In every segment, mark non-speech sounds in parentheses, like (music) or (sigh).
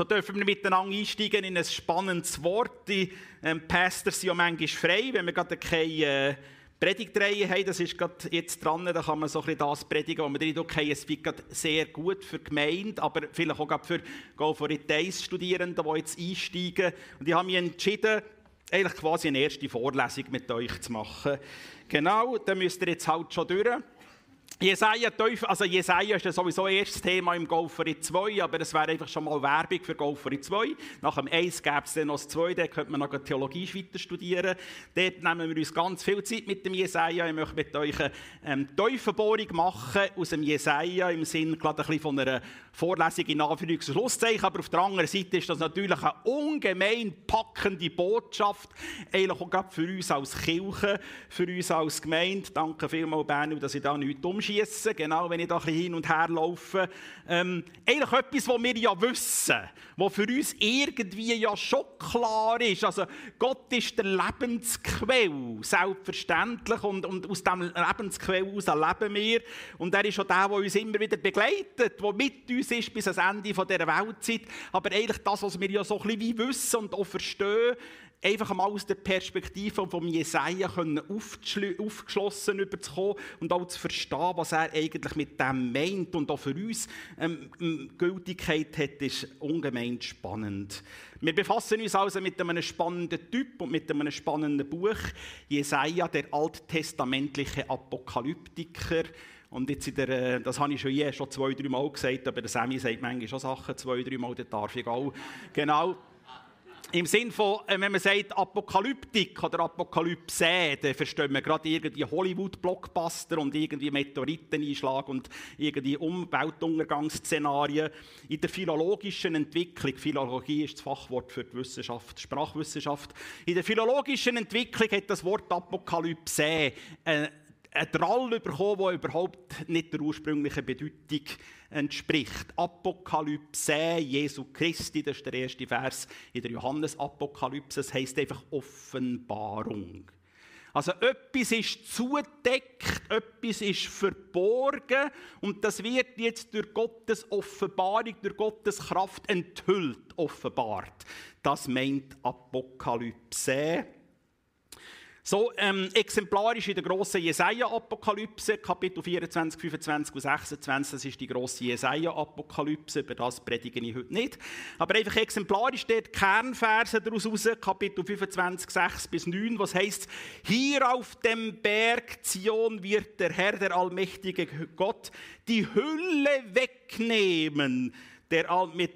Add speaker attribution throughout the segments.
Speaker 1: So dürfen wir miteinander einsteigen in ein spannendes Wort. Die ähm, Pastors sind ja manchmal frei, wenn wir gerade keine äh, Predigtreihe haben. Das ist gerade jetzt dran, da kann man so ein bisschen das predigen, was wir drin haben. Es wird sehr gut für die Gemeinde, aber vielleicht auch für Go for Studierende, die jetzt einsteigen. Und ich habe mich entschieden, eigentlich quasi eine erste Vorlesung mit euch zu machen. Genau, da müsst ihr jetzt halt schon durch. Jesaja, also Jesaja ist ja sowieso erstes Thema im Golferi 2, aber das wäre einfach schon mal Werbung für Golferi 2. Nach dem 1 gäbe es dann noch das 2, da könnte man noch Theologie weiter studieren. Dort nehmen wir uns ganz viel Zeit mit dem Jesaja. Ich möchte mit euch eine ähm, Teufelbohrung machen aus dem Jesaja im Sinne gerade ein bisschen von einer Vorlesung in Anführungs- und Schlusszeichen. Aber auf der anderen Seite ist das natürlich eine ungemein packende Botschaft, eigentlich auch gerade für uns als Kirche, für uns als Gemeinde. Danke vielmals, Berno, dass ich da nichts umschaue schießen, genau, wenn ich da ein hin und her laufe. Ähm, eigentlich etwas, was wir ja wissen, was für uns irgendwie ja schon klar ist. Also Gott ist der Lebensquell, selbstverständlich, und, und aus diesem Lebensquell heraus leben wir. Und er ist auch der, der uns immer wieder begleitet, der mit uns ist bis ans Ende dieser Weltzeit. Aber eigentlich das, was wir ja so ein bisschen wie wissen und auch verstehen, einfach mal aus der Perspektive von Jesaja aufgeschlossen überzukommen und auch zu verstehen, was er eigentlich mit dem meint und auch für uns ähm, Gültigkeit hat, ist ungemein spannend. Wir befassen uns also mit einem spannenden Typ und mit einem spannenden Buch. Jesaja, der alttestamentliche Apokalyptiker. Und jetzt in der, äh, das habe ich schon, je, schon zwei, drei Mal gesagt, aber der Sammy sagt manchmal schon Sachen zwei, drei Mal, das darf ich auch. Genau. Im Sinne von, äh, wenn man sagt Apokalyptik oder Apokalypse, dann verstehen wir gerade irgendwie Hollywood-Blockbuster und irgendwie Meteoriteneinschlag und irgendwie Umweltuntergangsszenarien. In der philologischen Entwicklung, Philologie ist das Fachwort für die Wissenschaft, Sprachwissenschaft, in der philologischen Entwicklung hat das Wort Apokalypse äh, einen Drall bekommen, der überhaupt nicht der ursprünglichen Bedeutung entspricht. Apokalypse Jesu Christi, das ist der erste Vers in der Johannes-Apokalypse, das heisst einfach Offenbarung. Also etwas ist zudeckt, etwas ist verborgen und das wird jetzt durch Gottes Offenbarung, durch Gottes Kraft enthüllt, offenbart. Das meint Apokalypse. So ähm, exemplarisch in der grossen Jesaja-Apokalypse, Kapitel 24, 25 und 26, das ist die grosse Jesaja-Apokalypse, über das predige ich heute nicht. Aber einfach exemplarisch steht Kernverse daraus raus, Kapitel 25, 6 bis 9, was heißt: Hier auf dem Berg Zion wird der Herr, der allmächtige Gott, die Hülle wegnehmen, der, mit,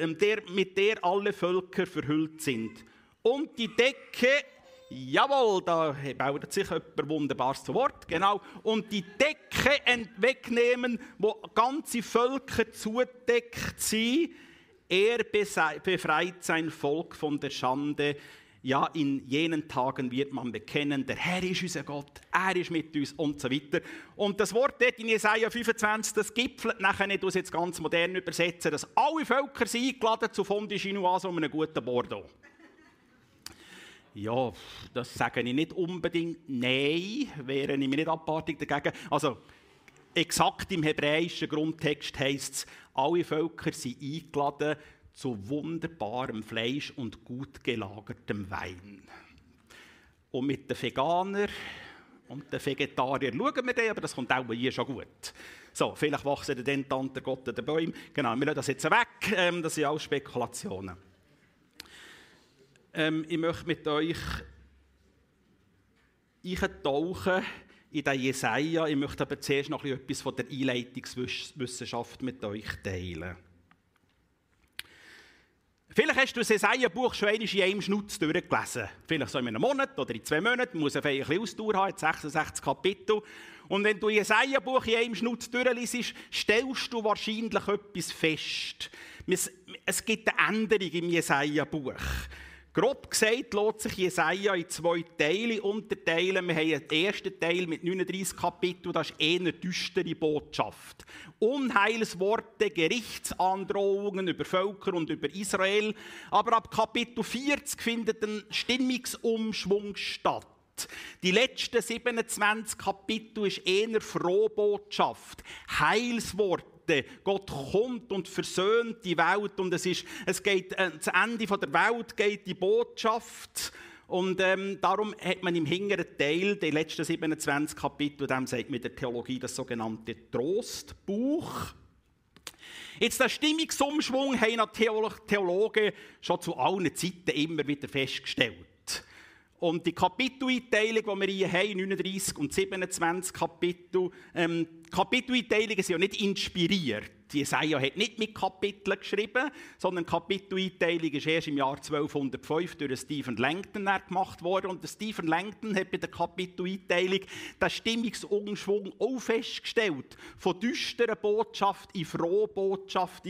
Speaker 1: ähm, der, mit der alle Völker verhüllt sind. Und die Decke Jawohl, da baut sich jemand Wunderbares zu Wort. Genau. Und die Decke wegnehmen, wo ganze Völker zudeckt sind. Er befreit sein Volk von der Schande. Ja, in jenen Tagen wird man bekennen, der Herr ist unser Gott, er ist mit uns und so weiter. Und das Wort dort in Jesaja 25, das gipfelt nachher nicht, jetzt ganz modern übersetzen, dass alle Völker sind eingeladen zu Fondue Chinoise um einen guten Bordeaux. Ja, das sage ich nicht unbedingt. Nein, wäre ich mir nicht abartig dagegen. Also, exakt im hebräischen Grundtext heißt es, alle Völker sind eingeladen zu wunderbarem Fleisch und gut gelagertem Wein. Und mit den Veganern und den Vegetariern schauen wir dann, aber das kommt auch hier schon gut. So, vielleicht wachsen dann Tante Gott den Bäumen. Genau, wir lassen das jetzt weg. Ähm, das sind alles Spekulationen. Ähm, ich möchte mit euch eintauchen in den Jesaja. Ich möchte aber zuerst noch etwas von der Einleitungswissenschaft mit euch teilen. Vielleicht hast du das Jesaja-Buch schon einmal in einem Schnutz durchgelesen. Vielleicht so in einem Monat oder in zwei Monaten. Man muss ein bisschen Ausdauer haben, 66 Kapitel. Und wenn du Jesaja-Buch in einem Schnutz durchliest, stellst du wahrscheinlich etwas fest. Es gibt eine Änderung im Jesaja-Buch. Grob gesagt lässt sich Jesaja in zwei Teile unterteilen. Wir haben den ersten Teil mit 39 Kapiteln, das ist eine düstere Botschaft. Unheilsworte, Gerichtsandrohungen über Völker und über Israel. Aber ab Kapitel 40 findet ein Stimmungsumschwung statt. Die letzten 27 Kapitel ist eher Frohbotschaft, Heilswort Worte. Gott kommt und versöhnt die Welt und es, ist, es geht, äh, das Ende der Welt geht die Botschaft und ähm, darum hat man im hinteren Teil, die letzten 27 Kapitel, dem sagt man der Theologie das sogenannte Trostbuch. Jetzt der Stimmungsumschwung haben Theologen schon zu allen Zeiten immer wieder festgestellt. Und die Kapiteleinteilung, die wir hier haben, 39 und 27 Kapitel, ähm, Kapiteleinteilungen sind ja nicht inspiriert. Jesaja hat nicht mit Kapiteln geschrieben, sondern die Kapiteleinteilung ist erst im Jahr 1205 durch Stephen Langton gemacht worden. Und Stephen Langton hat bei der Kapiteleinteilung den Stimmungsumschwung auch festgestellt. Von düsterer Botschaft in frohe Botschaft.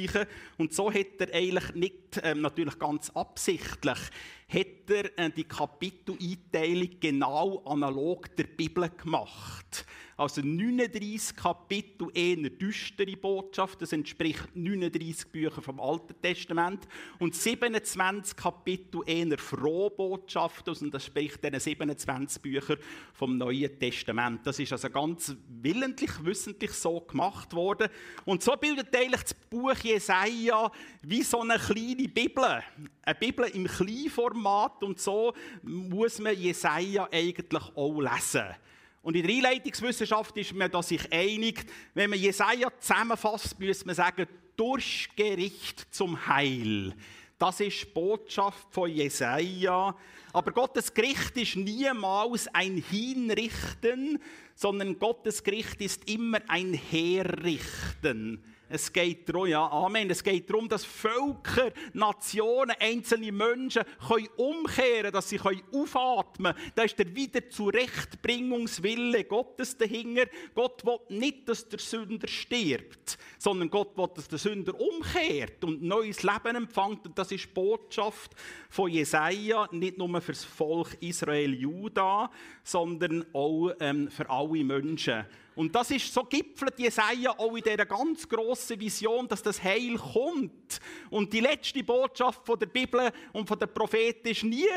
Speaker 1: Und so hat er eigentlich nicht, ähm, natürlich ganz absichtlich, hat er äh, die Kapiteleinteilung genau analog der Bibel gemacht. Also 39 Kapitel eher düstere Botschaft, das entspricht 39 Bücher vom Alten Testament. Und 27 Kapitel eher frohe Botschaft, und das spricht dann 27 Bücher vom Neuen Testament. Das ist also ganz willentlich, wissentlich so gemacht worden. Und so bildet eigentlich das Buch Jesaja wie so eine kleine Bibel. Eine Bibel im Kleinformat und so muss man Jesaja eigentlich auch lesen. Und in der Einleitungswissenschaft ist man da sich einig, wenn man Jesaja zusammenfasst, müsste man sagen, Durchgericht zum Heil. Das ist die Botschaft von Jesaja. Aber Gottes Gericht ist niemals ein Hinrichten, sondern Gottes Gericht ist immer ein Herrichten. Es geht darum, ja, Amen. Es geht darum, dass Völker, Nationen, einzelne Menschen können umkehren dass sie können aufatmen können. Da ist der Wiederzurechtbringungswille Gottes dahinter. Gott will nicht, dass der Sünder stirbt, sondern Gott will, dass der Sünder umkehrt und neues Leben empfängt. Und das ist die Botschaft von Jesaja, nicht nur für das Volk Israel-Juda, sondern auch ähm, für alle Menschen. Und das ist so gipfelt Jesaja auch in dieser ganz grossen Vision, dass das Heil kommt. Und die letzte Botschaft von der Bibel und von den Propheten ist nie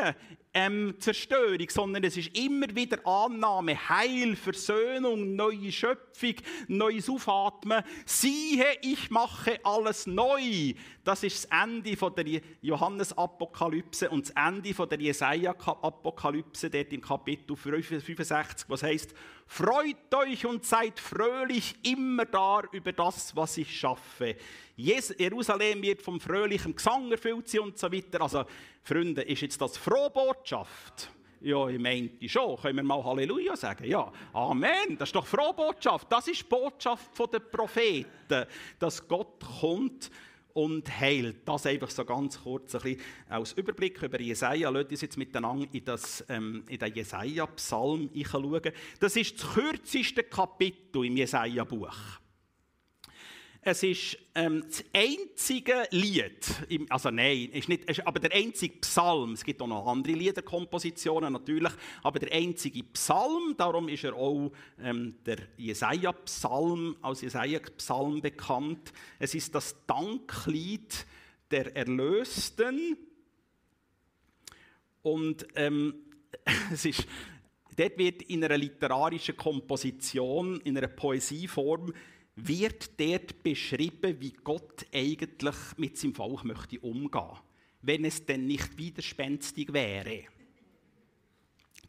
Speaker 1: ähm, Zerstörung, sondern es ist immer wieder Annahme, Heil, Versöhnung, neue Schöpfung, neues Aufatmen. Siehe, ich mache alles neu. Das ist das Ende von der Johannes-Apokalypse und das Ende von der Jesaja-Apokalypse, dort im Kapitel 65, was heißt: Freut euch und seid fröhlich immer da über das, was ich schaffe. Jerusalem wird vom fröhlichen Gesang erfüllt und so weiter. Also, Freunde, ist jetzt das frohe Botschaft? Ja, ich meinte schon. Können wir mal Halleluja sagen? Ja, Amen. Das ist doch frohe Botschaft. Das ist die Botschaft der Propheten, dass Gott kommt und heilt. Das einfach so ganz kurz ein bisschen als Überblick über Jesaja. Lasst uns jetzt miteinander in, das, ähm, in den Jesaja-Psalm schauen. Das ist das kürzeste Kapitel im Jesaja-Buch. Es ist ähm, das einzige Lied, also nein, ist nicht, ist aber der einzige Psalm, es gibt auch noch andere Liederkompositionen natürlich, aber der einzige Psalm, darum ist er auch ähm, der Jesaja-Psalm, als Jesaja-Psalm bekannt. Es ist das Danklied der Erlösten und ähm, (laughs) es ist, dort wird in einer literarischen Komposition, in einer Poesieform, wird dort beschrieben, wie Gott eigentlich mit seinem Volk möchte umgehen, wenn es denn nicht widerspenstig wäre.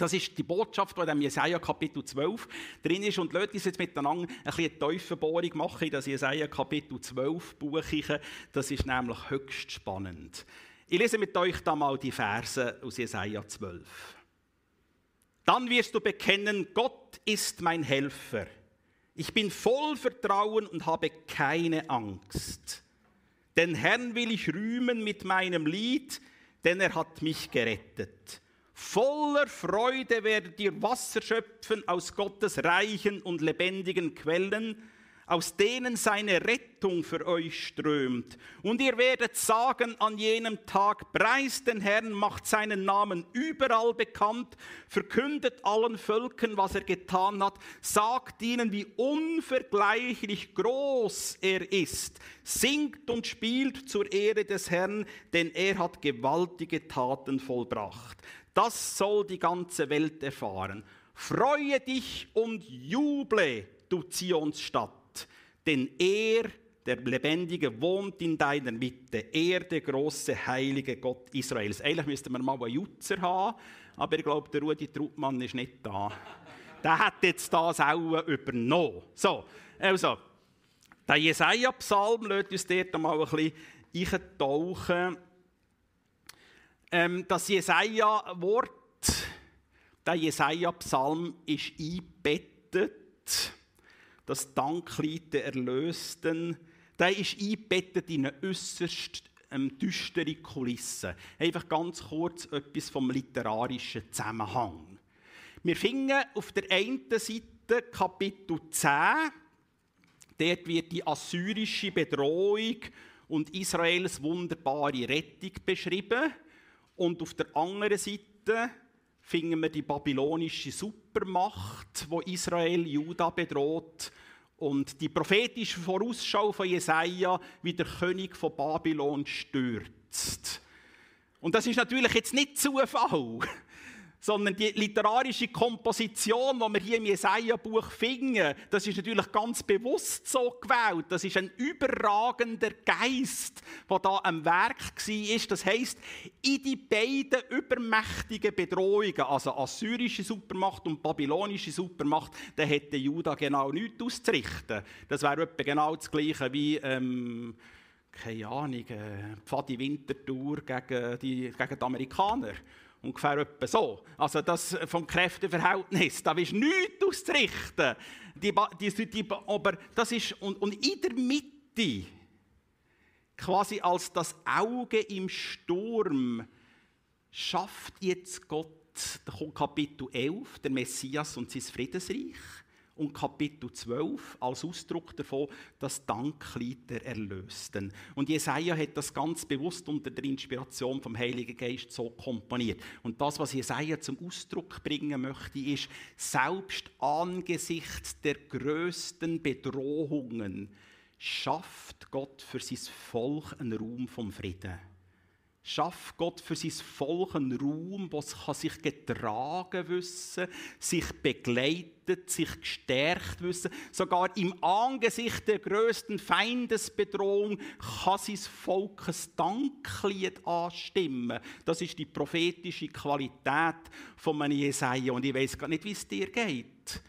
Speaker 1: Das ist die Botschaft, die in Jesaja Kapitel 12 drin ist. Und lasst uns jetzt miteinander ein bisschen Teufelbohrung machen in das Jesaja Kapitel 12 Buch. Das ist nämlich höchst spannend. Ich lese mit euch da mal die Verse aus Jesaja 12. Dann wirst du bekennen, Gott ist mein Helfer. Ich bin voll Vertrauen und habe keine Angst. Den Herrn will ich rühmen mit meinem Lied, denn er hat mich gerettet. Voller Freude werdet ihr Wasser schöpfen aus Gottes reichen und lebendigen Quellen aus denen seine Rettung für euch strömt. Und ihr werdet sagen an jenem Tag, preist den Herrn, macht seinen Namen überall bekannt, verkündet allen Völkern, was er getan hat, sagt ihnen, wie unvergleichlich groß er ist, singt und spielt zur Ehre des Herrn, denn er hat gewaltige Taten vollbracht. Das soll die ganze Welt erfahren. Freue dich und juble, du Zionsstadt denn er der Lebendige wohnt in deiner Mitte, er, der große, heilige Gott Israels. Eigentlich müssten wir mal einen Jutzer haben, aber ich glaube, der Rudi Truppmann ist nicht da. Der hat jetzt das auch übernommen. So, also, der Jesaja-Psalm lässt uns dort mal ein bisschen eintauchen. Ähm, das Jesaja-Wort, der Jesaja-Psalm ist eingebettet. Das Danklied der Erlösten, der ist eingebettet in eine äußerst ähm, düstere Kulisse. Einfach ganz kurz etwas vom literarischen Zusammenhang. Wir finden auf der einen Seite Kapitel 10, Dort wird die assyrische Bedrohung und Israels wunderbare Rettung beschrieben. Und auf der anderen Seite finden wir die babylonische Supermacht, wo Israel Juda bedroht. Und die prophetische Vorausschau von Jesaja, wie der König von Babylon stürzt. Und das ist natürlich jetzt nicht Zufall sondern die literarische Komposition, die wir hier im Jesaja-Buch finden, das ist natürlich ganz bewusst so gewählt. Das ist ein überragender Geist, der da am Werk war. Das heißt, in die beiden übermächtigen Bedrohungen, also assyrische Supermacht und babylonische Supermacht, da hätte Juda genau nichts auszurichten. Das wäre etwa genau das Gleiche wie ähm, keine Ahnung, äh, Pfadi Wintertour gegen die, gegen die Amerikaner. Ungefähr etwa so. Also das vom Kräfteverhältnis, da ist nichts auszurichten. Die, die, die, aber das ist, und, und in der Mitte, quasi als das Auge im Sturm, schafft jetzt Gott, da kommt Kapitel 11, der Messias und sein Friedensreich und Kapitel 12 als Ausdruck davon das Danklied der Erlösten. Und Jesaja hat das ganz bewusst unter der Inspiration vom Heiligen Geist so komponiert. Und das, was Jesaja zum Ausdruck bringen möchte, ist, selbst angesichts der größten Bedrohungen schafft Gott für sein Volk einen Raum vom Frieden schafft Gott für sein Volk einen Raum, wo es sich getragen wissen, sich begleitet, sich gestärkt wissen. Sogar im Angesicht der größten Feindesbedrohung kann sein Volk ein Danklied anstimmen. Das ist die prophetische Qualität von Jesaja. Und ich weiß gar nicht, wie es dir geht.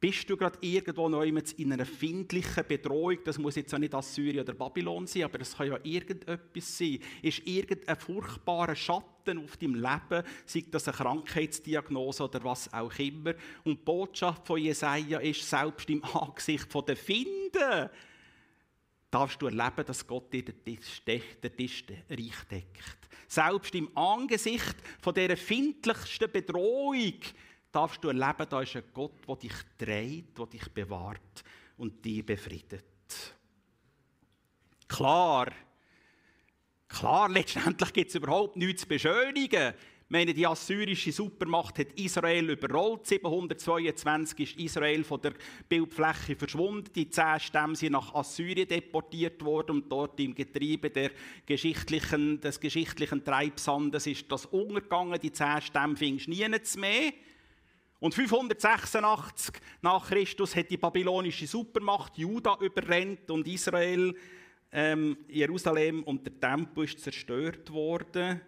Speaker 1: Bist du gerade irgendwo neu in einer findlichen Bedrohung? Das muss jetzt auch nicht Assyrien oder Babylon sein, aber es kann ja irgendetwas sein. Ist irgendein furchtbarer Schatten auf deinem Leben, sei das eine Krankheitsdiagnose oder was auch immer. Und die Botschaft von Jesaja ist, selbst im Angesicht der Finden darfst du erleben, dass Gott dir den Tisch, den Tisch reich deckt. Selbst im Angesicht von dieser findlichsten Bedrohung darfst du erleben, da ist ein Gott, der dich trägt, der dich bewahrt und dich befriedet. Klar, klar, letztendlich gibt es überhaupt nichts zu beschönigen. Ich meine, die assyrische Supermacht hat Israel überrollt. 722 ist Israel von der Bildfläche verschwunden. Die zehn Stämme sind nach Assyrien deportiert worden und dort im Getriebe der geschichtlichen, des geschichtlichen Treibsandes ist das untergegangen. Die zehn Stämme findest du nie mehr. Und 586 nach Christus hat die babylonische Supermacht Juda überrennt und Israel, ähm, Jerusalem und der Tempel ist zerstört worden.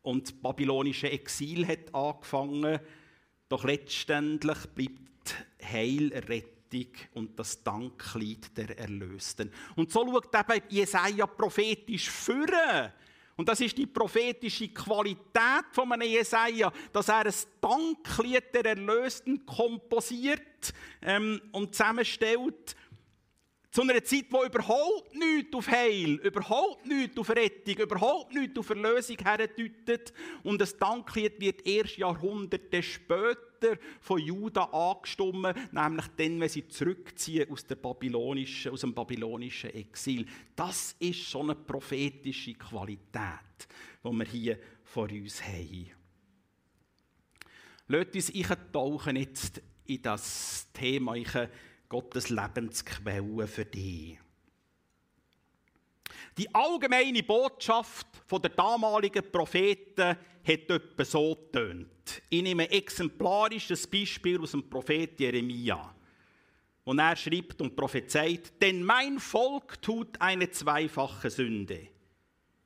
Speaker 1: Und das babylonische Exil hat angefangen. Doch letztendlich bleibt Heil, Rettung und das Danklied der Erlösten. Und so schaut eben Jesaja prophetisch führen und das ist die prophetische Qualität von einem Jesaja, dass er ein Danklied der Erlösten komposiert ähm, und zusammenstellt. Zu einer Zeit, wo überhaupt nichts auf Heil, überhaupt nichts auf Rettung, überhaupt nichts auf Erlösung herdeutet. Und das Danklied wird erst Jahrhunderte später von Juda angestimmt, nämlich dann, wenn sie zurückziehen aus, der babylonischen, aus dem babylonischen Exil. Das ist schon eine prophetische Qualität, die wir hier vor uns haben. Lasst uns eintauchen jetzt in das Thema. Ich Gottes Lebensquelle für dich. Die allgemeine Botschaft der damaligen Propheten hat etwa so getönt. Ich nehme ein exemplarisches Beispiel aus dem Prophet Jeremia. wo er schreibt und prophezeit, denn mein Volk tut eine zweifache Sünde.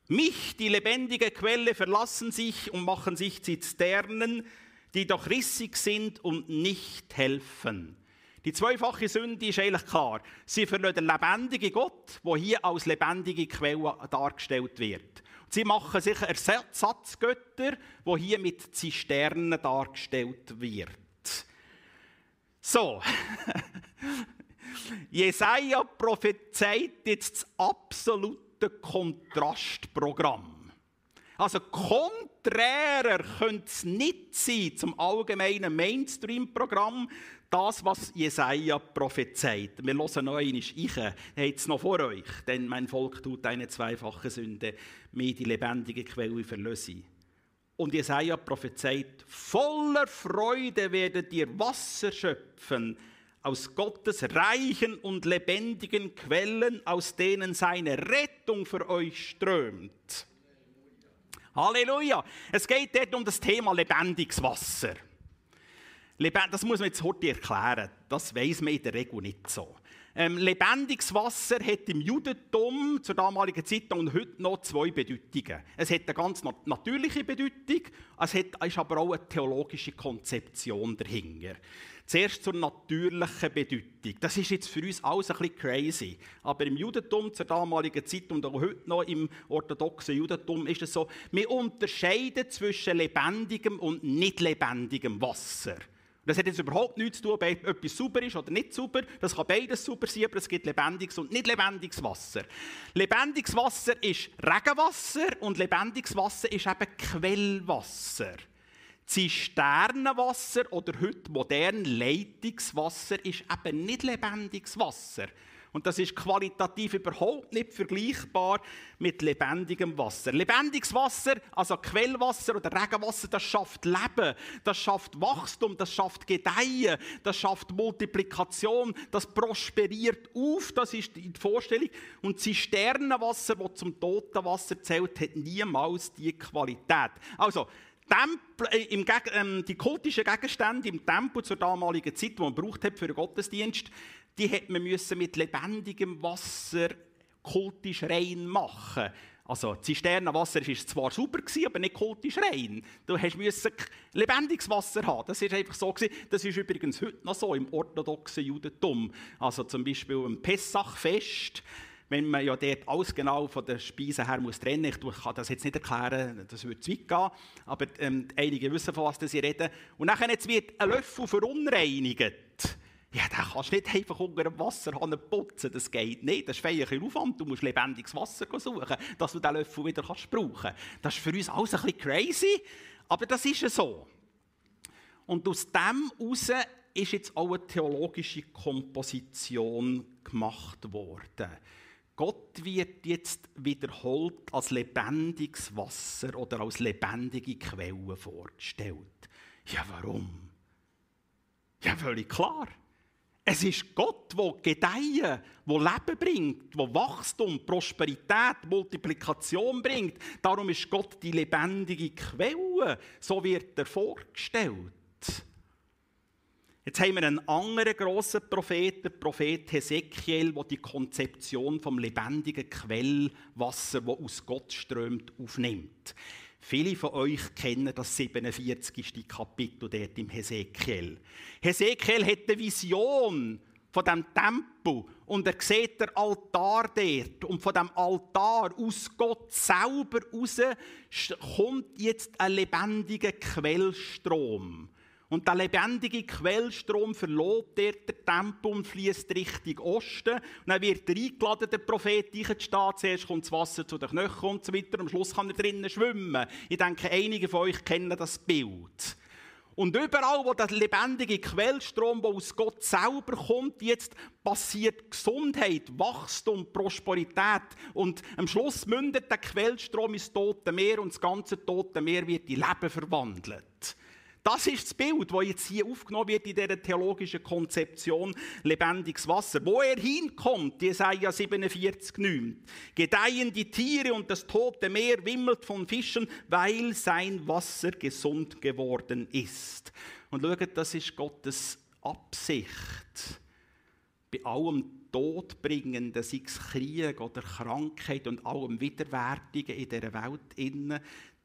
Speaker 1: Mich, die lebendige Quelle, verlassen sich und machen sich Zisternen, die doch rissig sind und nicht helfen. Die zweifache Sünde ist eigentlich klar. Sie verlassen den lebendigen Gott, der hier als lebendige Quelle dargestellt wird. Sie machen sich Ersatzgötter, wo hier mit Zisternen dargestellt wird. So, (laughs) Jesaja prophezeit jetzt das absolute Kontrastprogramm. Also konträrer könnte es nicht sein zum allgemeinen Mainstream-Programm, das, was Jesaja prophezeit. Wir hören noch einmal, ich habe es noch vor euch, denn mein Volk tut eine zweifache Sünde, mir die lebendige Quelle verlöse. Und Jesaja prophezeit, voller Freude werdet ihr Wasser schöpfen aus Gottes reichen und lebendigen Quellen, aus denen seine Rettung für euch strömt. Halleluja! Es geht dort um das Thema lebendiges Wasser. Das muss man jetzt heute erklären. Das weiß man in der Regel nicht so. Ähm, lebendiges Wasser hat im Judentum zur damaligen Zeit und heute noch zwei Bedeutungen. Es hat eine ganz natürliche Bedeutung, es hat, ist aber auch eine theologische Konzeption dahinter. Zuerst zur natürlichen Bedeutung. Das ist jetzt für uns alles ein bisschen crazy. Aber im Judentum zur damaligen Zeit und auch heute noch im orthodoxen Judentum ist es so, wir unterscheiden zwischen lebendigem und nicht lebendigem Wasser. Das hat jetzt überhaupt nichts zu tun, ob etwas sauber ist oder nicht sauber. Das kann beides sauber sein, aber es gibt lebendiges und nicht lebendiges Wasser. Lebendiges Wasser ist Regenwasser und lebendiges Wasser ist eben Quellwasser. Zisternenwasser oder heute modern Leitungswasser ist eben nicht lebendiges Wasser. Und das ist qualitativ überhaupt nicht vergleichbar mit lebendigem Wasser. Lebendiges Wasser, also Quellwasser oder Regenwasser, das schafft Leben, das schafft Wachstum, das schafft Gedeihen, das schafft Multiplikation, das prosperiert auf, das ist die Vorstellung. Und Zisternenwasser, das zum toten Wasser zählt, hat niemals die Qualität. Also, Tempel, äh, im, ähm, die kultischen Gegenstände im Tempel zur damaligen Zeit, die man braucht hat für den Gottesdienst, die hat man müssen mit lebendigem Wasser kultisch rein machen. Also Zisternenwasser war zwar super aber nicht kultisch rein. Du musst lebendiges Wasser haben. Das ist einfach so Das ist übrigens heute noch so im orthodoxen Judentum. Also zum Beispiel im Pessachfest wenn man ja dort alles genau von der Speise her muss trennen muss. Ich kann das jetzt nicht erklären, das würde zu weit gehen, aber ähm, einige wissen, von was sie reden. Und dann jetzt wird ein Löffel verunreinigt. Ja, den kannst du nicht einfach unter dem Wasserhahn putzen, das geht nicht. Das ist ein Aufwand, du musst lebendiges Wasser suchen, dass du diesen Löffel wieder kannst brauchen kannst. Das ist für uns alles ein bisschen crazy, aber das ist so. Und aus dem heraus ist jetzt auch eine theologische Komposition gemacht worden. Gott wird jetzt wiederholt als lebendiges Wasser oder als lebendige Quelle vorgestellt. Ja, warum? Ja, völlig klar. Es ist Gott, der Gedeihen, der Leben bringt, der Wachstum, Prosperität, Multiplikation bringt. Darum ist Gott die lebendige Quelle. So wird er vorgestellt. Jetzt haben wir einen anderen grossen Propheten, den Prophet Hesekiel, der die Konzeption vom lebendigen Quellwasser, das aus Gott strömt, aufnimmt. Viele von euch kennen das 47. Kapitel dort im Hesekiel. Hesekiel hat eine Vision von dem Tempel und er sieht den Altar dort und von dem Altar aus Gott selber raus kommt jetzt ein lebendiger Quellstrom. Und der lebendige Quellstrom verlässt der Tempel und fließt Richtung Osten. Und dann wird er eingeladen, der Prophet einzustehen. Zuerst kommt das Wasser zu den Knöcheln und so weiter. Am Schluss kann er drinnen schwimmen. Ich denke, einige von euch kennen das Bild. Und überall, wo der lebendige Quellstrom, der aus Gott selber kommt, jetzt passiert Gesundheit, Wachstum, Prosperität. Und am Schluss mündet der Quellstrom ins Tote Meer und das ganze Tote Meer wird in Leben verwandelt. Das ist das Bild, das jetzt hier aufgenommen wird in dieser theologischen Konzeption lebendiges Wasser. Wo er hinkommt, Jesaja 47, 9. Gedeihen die Tiere und das tote Meer wimmelt von Fischen, weil sein Wasser gesund geworden ist. Und schaut, das ist Gottes Absicht. bei allem Todbringenden, sei es Krieg oder Krankheit und allem Widerwärtigen in dieser Welt,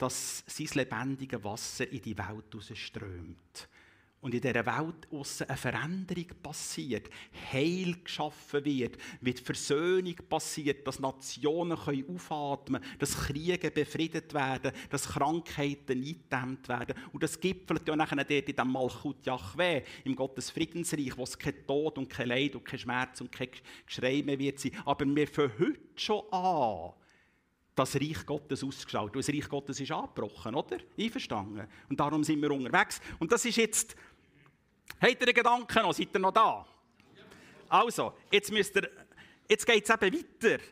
Speaker 1: dass sein lebendiges Wasser in die Welt strömt und in dieser Welt aussen eine Veränderung passiert, Heil geschaffen wird, wird Versöhnung passiert, dass Nationen können aufatmen können, dass Kriege befriedet werden, dass Krankheiten eingedämmt werden. Und das gipfelt ja nachher dort in dem Malchut Yahweh, im Gottes Friedensreich, wo es kein Tod und kein Leid und kein Schmerz und kein Geschrei mehr wird sein. Aber wir fangen heute schon an, das Reich Gottes ausgeschaut. Und das Reich Gottes ist angebrochen, oder? Einverstanden. Und darum sind wir unterwegs. Und das ist jetzt Habt ihr einen Gedanken noch? Seid ihr noch da? Also, jetzt, müsst ihr, jetzt geht es eben weiter,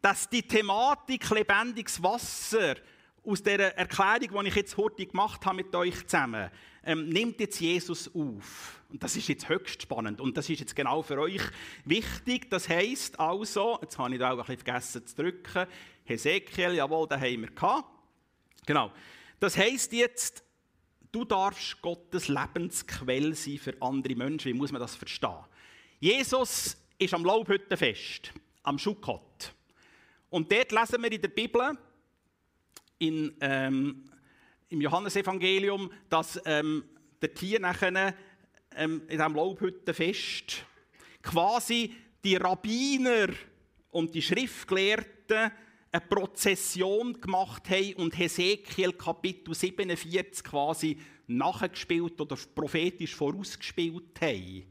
Speaker 1: dass die Thematik lebendiges Wasser aus der Erklärung, die ich jetzt heute gemacht habe mit euch zusammen, ähm, nimmt jetzt Jesus auf. Und das ist jetzt höchst spannend und das ist jetzt genau für euch wichtig. Das heißt also, jetzt habe ich da auch ein bisschen vergessen zu drücken, Hesekiel, jawohl, da haben wir gehabt. Genau. Das heißt jetzt, Du darfst Gottes Lebensquelle sein für andere Menschen. Wie muss man das verstehen? Jesus ist am Laubhüttenfest, am Schukkot. Und dort lesen wir in der Bibel, in, ähm, im Johannesevangelium, dass ähm, der Tier nachher ähm, in diesem Laubhüttenfest quasi die Rabbiner und die Schriftgelehrten eine Prozession gemacht haben und Hesekiel Kapitel 47 quasi nachgespielt oder prophetisch vorausgespielt haben.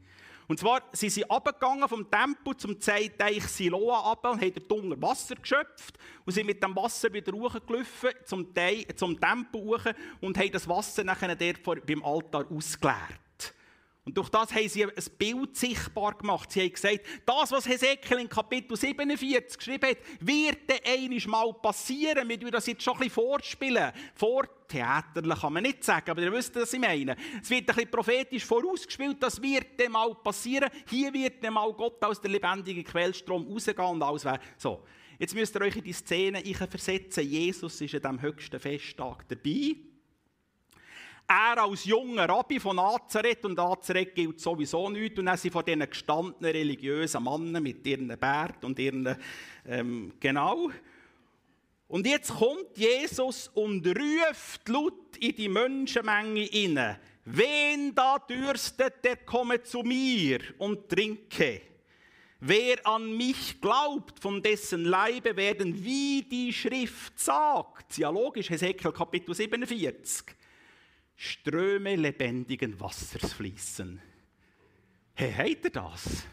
Speaker 1: Und zwar sind sie abgegangen vom Tempel zum Zeitteich Siloa ab und haben dort Wasser geschöpft und sind mit dem Wasser wieder hochgelaufen zum, zum Tempel und haben das Wasser nachher dort beim Altar ausgeleert. Und durch das haben sie ein Bild sichtbar gemacht. Sie haben gesagt, das, was Hesekiel in Kapitel 47 geschrieben hat, wird einmal mal passieren. Wir das jetzt schon ein bisschen vorspielen. Vortheaterlich kann man nicht sagen, aber ihr wisst, was ich meine. Es wird ein bisschen prophetisch vorausgespielt, das wird mal passieren. Hier wird mal Gott aus der lebendigen Quellstrom rausgehen und alles wäre so. Jetzt müsst ihr euch in die Szene versetzen. Jesus ist an diesem höchsten Festtag dabei. Er als junger Rabbi von Nazareth, und Nazareth gilt sowieso nicht, und er sind von diesen gestandenen religiösen Männern mit ihren Bärten und ihren, ähm, genau. Und jetzt kommt Jesus und ruft laut in die Menschenmenge inne. Wen da dürstet, der komme zu mir und trinke. Wer an mich glaubt, von dessen Leibe werden, wie die Schrift sagt, ja logisch, Hesekiel Kapitel 47, Ströme lebendigen Wassers fließen. Hey, habt ihr das?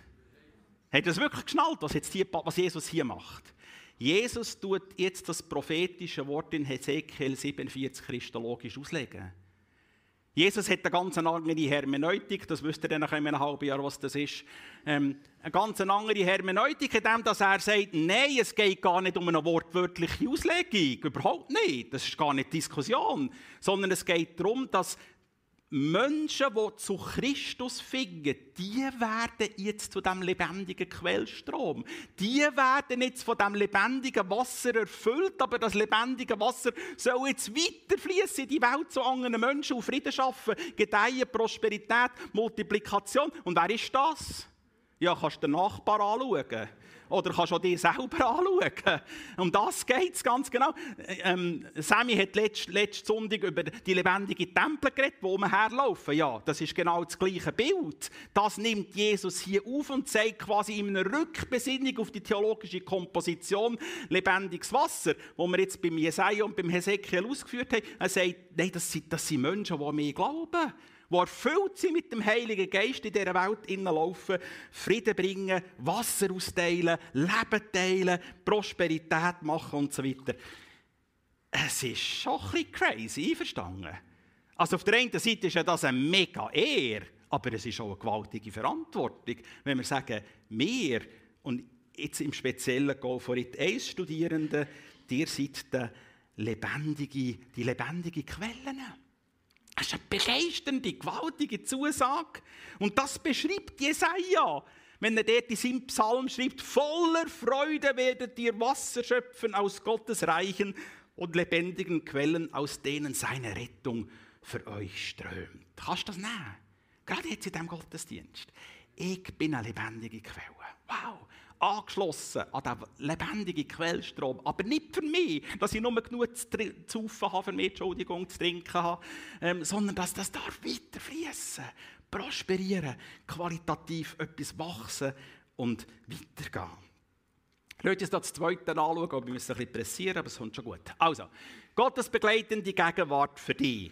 Speaker 1: Habt ihr das wirklich geschnallt, was, jetzt hier, was Jesus hier macht? Jesus tut jetzt das prophetische Wort in Hesekiel 47 christologisch auslegen. Jesus hat eine ganz andere Hermeneutik, das wisst ihr dann nach einem halben Jahr, was das ist. Ähm, eine ganz andere Hermeneutik, in dem, dass er sagt, nein, es geht gar nicht um eine wortwörtliche Auslegung, überhaupt nicht, das ist gar nicht Diskussion, sondern es geht darum, dass Menschen, die zu Christus finden, die werden jetzt zu dem lebendigen Quellstrom. Die werden jetzt von dem lebendigen Wasser erfüllt, aber das lebendige Wasser soll jetzt weiterfließen in die Welt zu anderen Menschen und Frieden schaffen, Gedeihen, Prosperität, Multiplikation. Und wer ist das? Ja, kannst du den Nachbar anschauen. Oder kannst du dich selber anschauen. Um das geht es ganz genau. Ähm, Sammy hat letzte, letzte Sonntag über die lebendige Tempel geredet, wo wir herlaufen. Ja, das ist genau das gleiche Bild. Das nimmt Jesus hier auf und zeigt quasi in einer Rückbesinnung auf die theologische Komposition lebendiges Wasser, wo wir jetzt beim Jesaja und beim Hesekiel ausgeführt haben. Er sagt, nein, das sind, das sind Menschen, die mir glauben die erfüllt sind mit dem Heiligen Geist in dieser Welt laufen, Frieden bringen, Wasser austeilen, Leben teilen, Prosperität machen und so weiter. Es ist schon ein bisschen crazy, verstanden? Also auf der einen Seite ist ja das eine mega Ehre, aber es ist auch eine gewaltige Verantwortung, wenn wir sagen, wir, und jetzt im Speziellen Golforit 1 Studierenden, ihr seid die lebendige, die lebendige Quellen. Das ist eine begeisternde, gewaltige Zusage. Und das beschreibt Jesaja, wenn er dort in seinem Psalm schreibt: Voller Freude werdet ihr Wasser schöpfen aus Gottes reichen und lebendigen Quellen, aus denen seine Rettung für euch strömt. Kannst du das nehmen? Gerade jetzt in diesem Gottesdienst. Ich bin eine lebendige Quelle. Wow! Angeschlossen an den lebendigen Quellstrom. Aber nicht für mich, dass ich nur genug zu saufen habe, für mich, Entschuldigung, zu trinken habe, ähm, sondern dass das darf weiter fließen, prosperieren, qualitativ etwas wachsen und weitergehen. Lasst uns das zweite anschauen, aber wir müssen ein bisschen pressieren, aber es kommt schon gut. Also, Gottes begleitende Gegenwart für dich.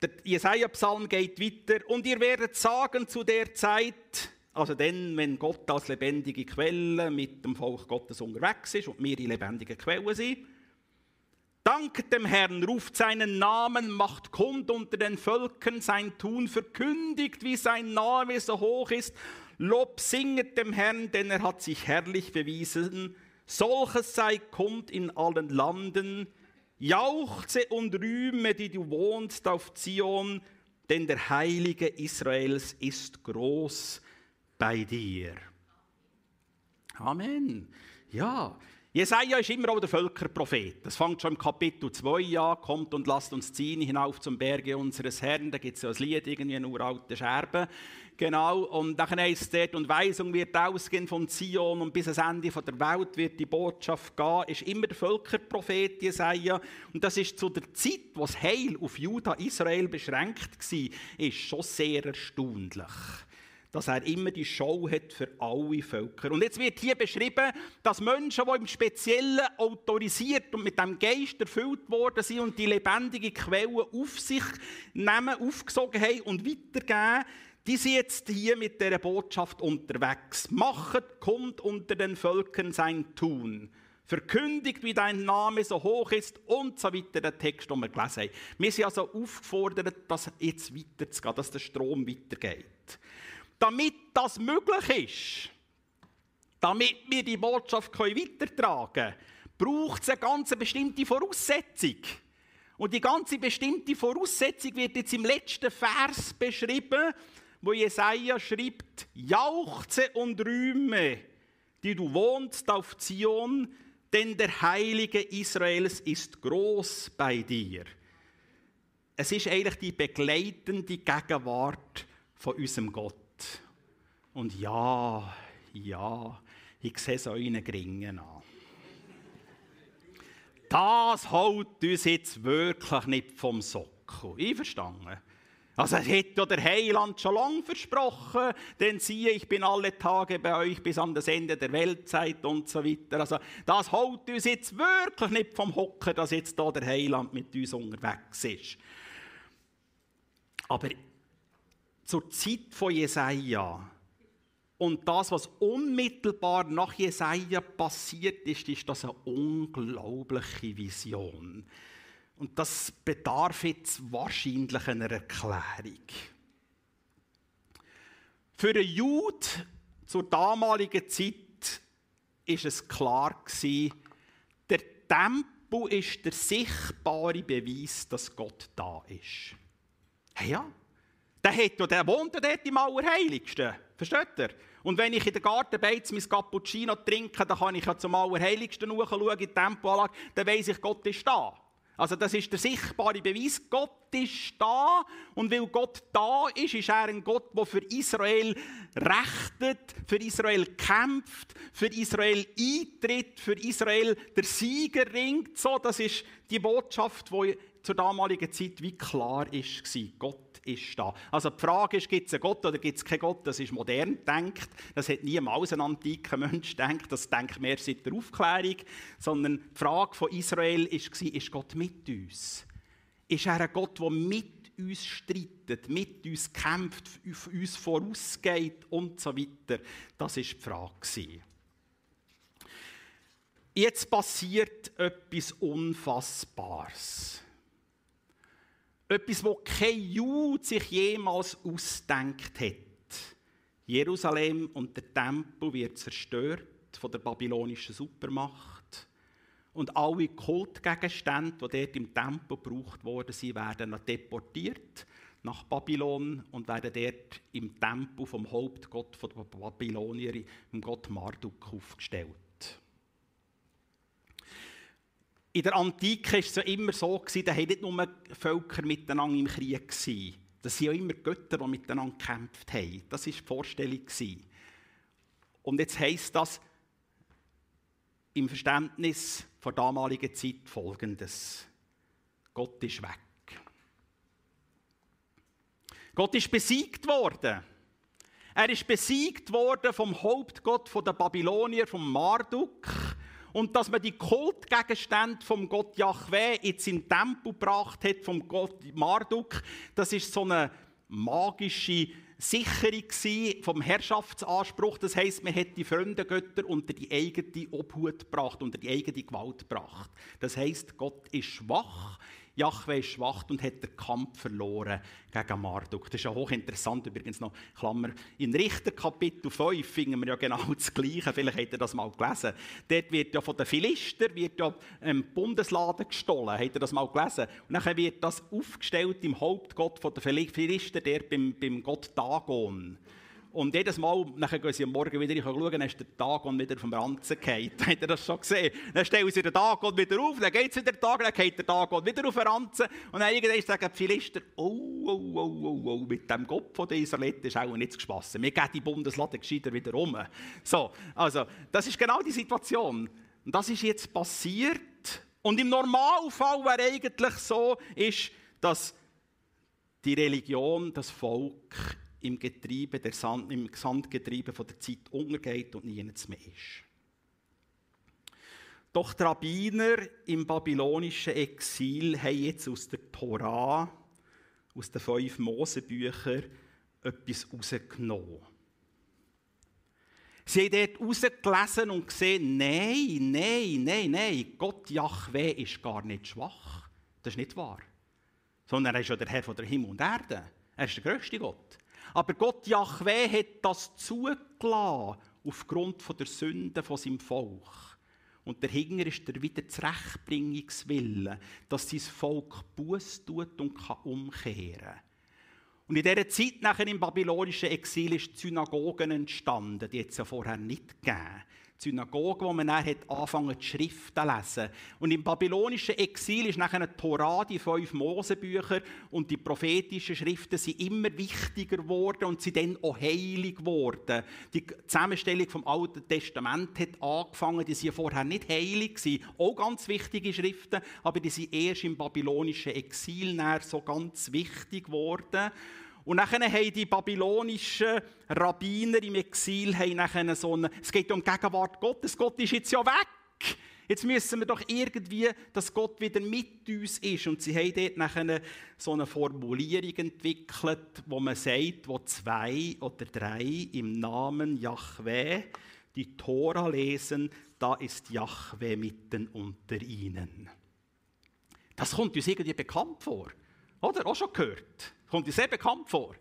Speaker 1: Der Jesaja-Psalm geht weiter. Und ihr werdet sagen zu der Zeit, also dann, wenn Gott als lebendige Quelle mit dem Volk Gottes unterwegs ist und wir die lebendige Quelle sind, Dankt dem Herrn, ruft seinen Namen, macht kund unter den Völkern sein Tun, verkündigt, wie sein Name so hoch ist. Lob singet dem Herrn, denn er hat sich herrlich bewiesen. Solches sei kund in allen Landen. Jauchze und rühme, die du wohnst auf Zion, denn der Heilige Israels ist groß bei dir. Amen. Ja, Jesaja ist immer auch der Völkerprophet. Das fängt schon im Kapitel 2 an, kommt und lasst uns ziehen hinauf zum Berge unseres Herrn. Da gibt es ja ein Lied, irgendwie ein uralter Scherben. Genau, und dann heisst es dort, und Weisung wird ausgehen von Zion und bis ans Ende der Welt wird die Botschaft gehen, ist immer der Völkerprophet Jesaja. Und das ist zu der Zeit, wo das Heil auf Juda, Israel beschränkt war, ist schon sehr erstaunlich dass er immer die Show hat für alle Völker. Und jetzt wird hier beschrieben, dass Menschen, die im Speziellen autorisiert und mit dem Geist erfüllt worden sind und die lebendige Quelle auf sich nehmen, aufgesogen haben und weitergeben, die sind jetzt hier mit dieser Botschaft unterwegs. Machet kund unter den Völkern sein Tun. Verkündigt, wie dein Name so hoch ist und so weiter, der Text, den wir gelesen haben. Wir sind also aufgefordert, das jetzt weiterzugehen, dass der Strom weitergeht. Damit das möglich ist, damit wir die Botschaft weitertragen können, braucht es eine ganz bestimmte Voraussetzung. Und die ganze bestimmte Voraussetzung wird jetzt im letzten Vers beschrieben, wo Jesaja schreibt: Jauchze und rühme, die du wohnst auf Zion, denn der Heilige Israels ist groß bei dir. Es ist eigentlich die begleitende Gegenwart von unserem Gott. Und ja, ja, ich sehe es euren Gringen an. Das holt uns jetzt wirklich nicht vom Sockel. Ich verstanden. Also es hätte der Heiland schon lange versprochen, denn siehe, ich bin alle Tage bei euch bis an das Ende der Weltzeit und so weiter. Also das holt uns jetzt wirklich nicht vom Hocker, dass jetzt da der Heiland mit uns unterwegs ist. Aber zur Zeit von Jesaja und das, was unmittelbar nach Jesaja passiert ist, ist das eine unglaubliche Vision. Und das bedarf jetzt wahrscheinlich einer Erklärung. Für einen Jude zur damaligen Zeit ist es klar der Tempel ist der sichtbare Beweis, dass Gott da ist. Ja, der, hat, der wohnt ja dort im Allerheiligsten. Versteht ihr? Und wenn ich in der Gartenbeiz mein Cappuccino trinke, dann kann ich ja zum Allerheiligsten schauen, in die Tempoanlage, dann weiss ich, Gott ist da. Also das ist der sichtbare Beweis, Gott ist da und weil Gott da ist, ist er ein Gott, der für Israel rechtet, für Israel kämpft, für Israel eintritt, für Israel der Sieger ringt. So, das ist die Botschaft, die zur damaligen Zeit wie klar war. Gott ist da. Also die Frage ist, gibt es einen Gott oder gibt es keinen Gott? Das ist modern gedacht. Das hat niemals ein antiker Mensch gedacht. Das denkt mehr seit der Aufklärung. Sondern die Frage von Israel war, ist Gott mit uns? Ist er ein Gott, der mit uns streitet, mit uns kämpft, uns vorausgeht und so weiter? Das war die Frage. Jetzt passiert etwas Unfassbares. Etwas, was kein Jude sich jemals ausdenkt hat. Jerusalem und der Tempel wird zerstört von der babylonischen Supermacht. Und alle Kultgegenstände, die dort im Tempel gebraucht worden sind, werden deportiert nach Babylon und werden dort im Tempel vom Hauptgott der Babylonier, dem Gott Marduk, aufgestellt. In der Antike war es ja immer so, da waren nicht nur Völker miteinander im Krieg. Das sind ja immer Götter, die miteinander gekämpft haben. Das war die Vorstellung. Und jetzt heisst das im Verständnis der damaligen Zeit folgendes. Gott ist weg. Gott ist besiegt worden. Er ist besiegt worden vom Hauptgott der Babylonier, vom Marduk. Und dass man die Kultgegenstände vom Gott Yahweh jetzt in den Tempel gebracht hat, vom Gott Marduk, das ist so eine magische Sicherung vom Herrschaftsanspruch. Das heißt, man hat die fremden Götter unter die eigene Obhut gebracht, unter die eigene Gewalt gebracht. Das heißt, Gott ist schwach. Jahwe ist schwach und hat den Kampf verloren gegen Marduk. Das ist ja hochinteressant, übrigens noch, Klammer, in Richter Kapitel 5 finden wir ja genau das Gleiche, vielleicht habt ihr das mal gelesen. Dort wird ja von den Philister wird ja ähm, Bundesladen gestohlen, habt ihr das mal gelesen? Und dann wird das aufgestellt im Hauptgott von den Philister, der beim, beim Gott Dagon. Und jedes Mal, nachher gehen sie am Morgen wieder schauen, dann ist der Dagon wieder vom Ranzen gefallen. (laughs) Habt ihr das schon gesehen? Dann stellen sie den Dagon wieder auf, dann geht es wieder der Tag, dann geht der Dagon wieder auf den Ranzen. Und dann irgendwann sagen die Philister, oh, oh, oh, oh, oh, mit dem Gott der Israeliten ist auch nichts gespassen. Wir gehen die Bundeslade gescheiter wieder um. So, also, das ist genau die Situation. Und das ist jetzt passiert. Und im Normalfall wäre eigentlich so, ist, dass die Religion, das Volk im Getriebe, der Sand, im Sandgetriebe von der Zeit untergeht und nichts mehr ist. Doch die Rabbiner im babylonischen Exil haben jetzt aus der Tora, aus den fünf Mosebüchern, etwas herausgenommen. Sie haben dort herausgelesen und gesehen, nein, nein, nein, nein, Gott Jahwe ist gar nicht schwach. Das ist nicht wahr. Sondern er ist ja der Herr von der Himmel und Erde. Er ist der größte Gott. Aber Gott Jahwe hat das zugelassen aufgrund der Sünde von seinem Volk. Und dahinter ist der Wiederzurechtbringungswille, dass sein Volk Buß tut und kann umkehren kann. Und in dieser Zeit nachher im babylonischen Exil ist Synagogen entstanden, die es ja vorher nicht gegeben. Synagoge, wo man dann hat die Schriften zu lesen. Und im babylonischen Exil ist nachher die Torah, die fünf Mosebücher und die prophetischen Schriften sind immer wichtiger geworden und sind dann auch heilig geworden. Die Zusammenstellung vom Alten Testament hat angefangen, die sind vorher nicht heilig gewesen. Auch ganz wichtige Schriften, aber die sind erst im babylonischen Exil so ganz wichtig geworden. Und dann haben die babylonischen Rabbiner im Exil haben so eine, es geht um die Gegenwart Gottes. Gott ist jetzt ja weg. Jetzt müssen wir doch irgendwie, dass Gott wieder mit uns ist. Und sie haben dort so eine Formulierung entwickelt, wo man sagt, wo zwei oder drei im Namen Yahweh die Tora lesen, da ist Yahweh mitten unter ihnen. Das kommt uns irgendwie bekannt vor. Oder? Auch schon gehört. Kommt dir sehr bekannt vor.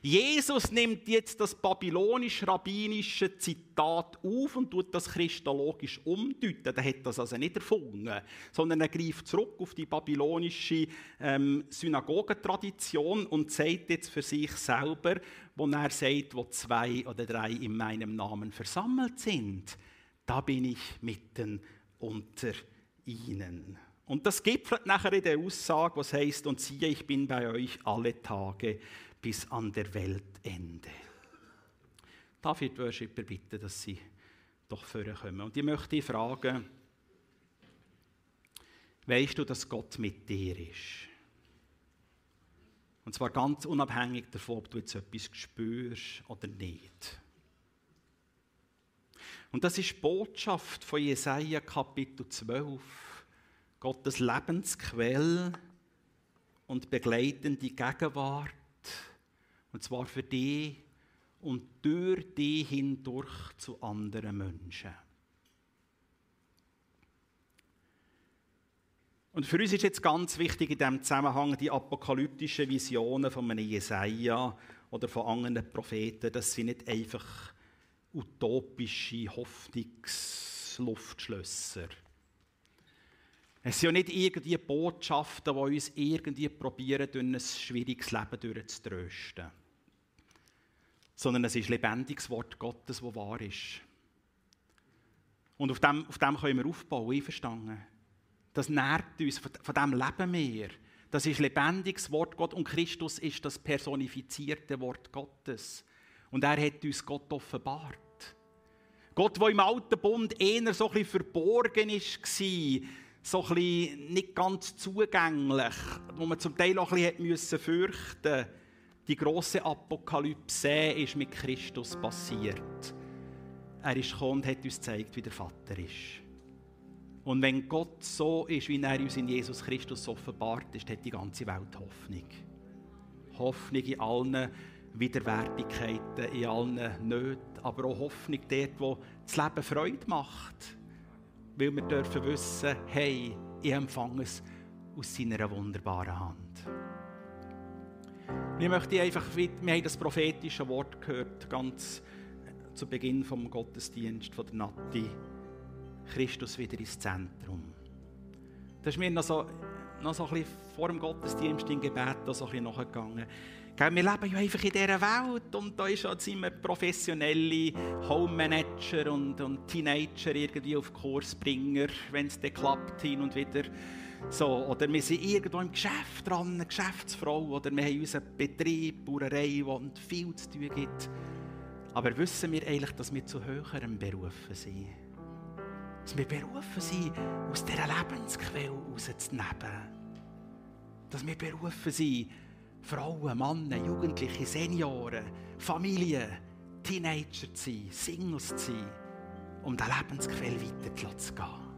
Speaker 1: Jesus nimmt jetzt das babylonisch-rabbinische Zitat auf und tut das christologisch umdeuten. Er hat das also nicht erfunden, sondern er greift zurück auf die babylonische ähm, Synagogentradition und sagt jetzt für sich selber, wo er sagt, wo zwei oder drei in meinem Namen versammelt sind, da bin ich mitten unter ihnen. Und das gipfelt nachher in der Aussage, was heißt, und siehe, ich bin bei euch alle Tage bis an der Weltende. Darf ich die Worshipper bitten, dass sie doch vorkommen? Und ich möchte dich fragen, weißt du, dass Gott mit dir ist? Und zwar ganz unabhängig davon, ob du jetzt etwas spürst oder nicht. Und das ist die Botschaft von Jesaja Kapitel 12. Gottes Lebensquelle und begleitende Gegenwart. Und zwar für dich und durch dich hindurch zu anderen Menschen. Und für uns ist jetzt ganz wichtig in diesem Zusammenhang die apokalyptischen Visionen von einem Jesaja oder von anderen Propheten. Das sind nicht einfach utopische Hoffnungsluftschlösser. Es sind ja nicht irgendwie Botschaften, die uns irgendwie probieren, durch ein schwieriges Leben durchzutrösten. Sondern es ist lebendiges Wort Gottes, das wahr ist. Und auf dem, auf dem können wir aufbauen, einverstanden? Das nährt uns, von, dem leben wir. Das ist lebendiges Wort Gott und Christus ist das personifizierte Wort Gottes. Und er hat uns Gott offenbart. Gott, der im alten Bund eher so ein bisschen verborgen war, so ein bisschen nicht ganz zugänglich, wo man zum Teil auch ein bisschen fürchten musste. Die große Apokalypse ist mit Christus passiert. Er ist gekommen und hat uns gezeigt, wie der Vater ist. Und wenn Gott so ist, wie er uns in Jesus Christus offenbart ist, hat die ganze Welt Hoffnung. Hoffnung in allen Widerwärtigkeiten, in allen Nöten, aber auch Hoffnung dort, wo das Leben Freude macht. Weil wir dürfen wissen, hey, ich empfange es aus seiner wunderbaren Hand. Und möchte einfach, wir haben das prophetische Wort gehört, ganz zu Beginn vom Gottesdienst von der Nati. Christus wieder ins Zentrum. Das ist mir noch so, noch so ein bisschen vor dem Gottesdienst im Gebet so ein bisschen nachgegangen. Wir leben ja einfach in dieser Welt und da ist halt immer professionelle Home Manager und, und Teenager irgendwie auf Kursbringer, wenn es dann klappt, hin und wieder. So, oder wir sind irgendwo im Geschäft dran, eine Geschäftsfrau, oder wir haben unseren Betrieb, Bauerei, wo es viel zu tun gibt. Aber wissen wir eigentlich, dass wir zu höherem berufen sind? Dass wir berufen sind, aus dieser Lebensquelle rauszunehmen. Dass wir berufen sind, Frauen, Männer, Jugendliche, Senioren, Familien, Teenager zu sein, Singles zu sein, um diese Lebensquelle weiterzugehen.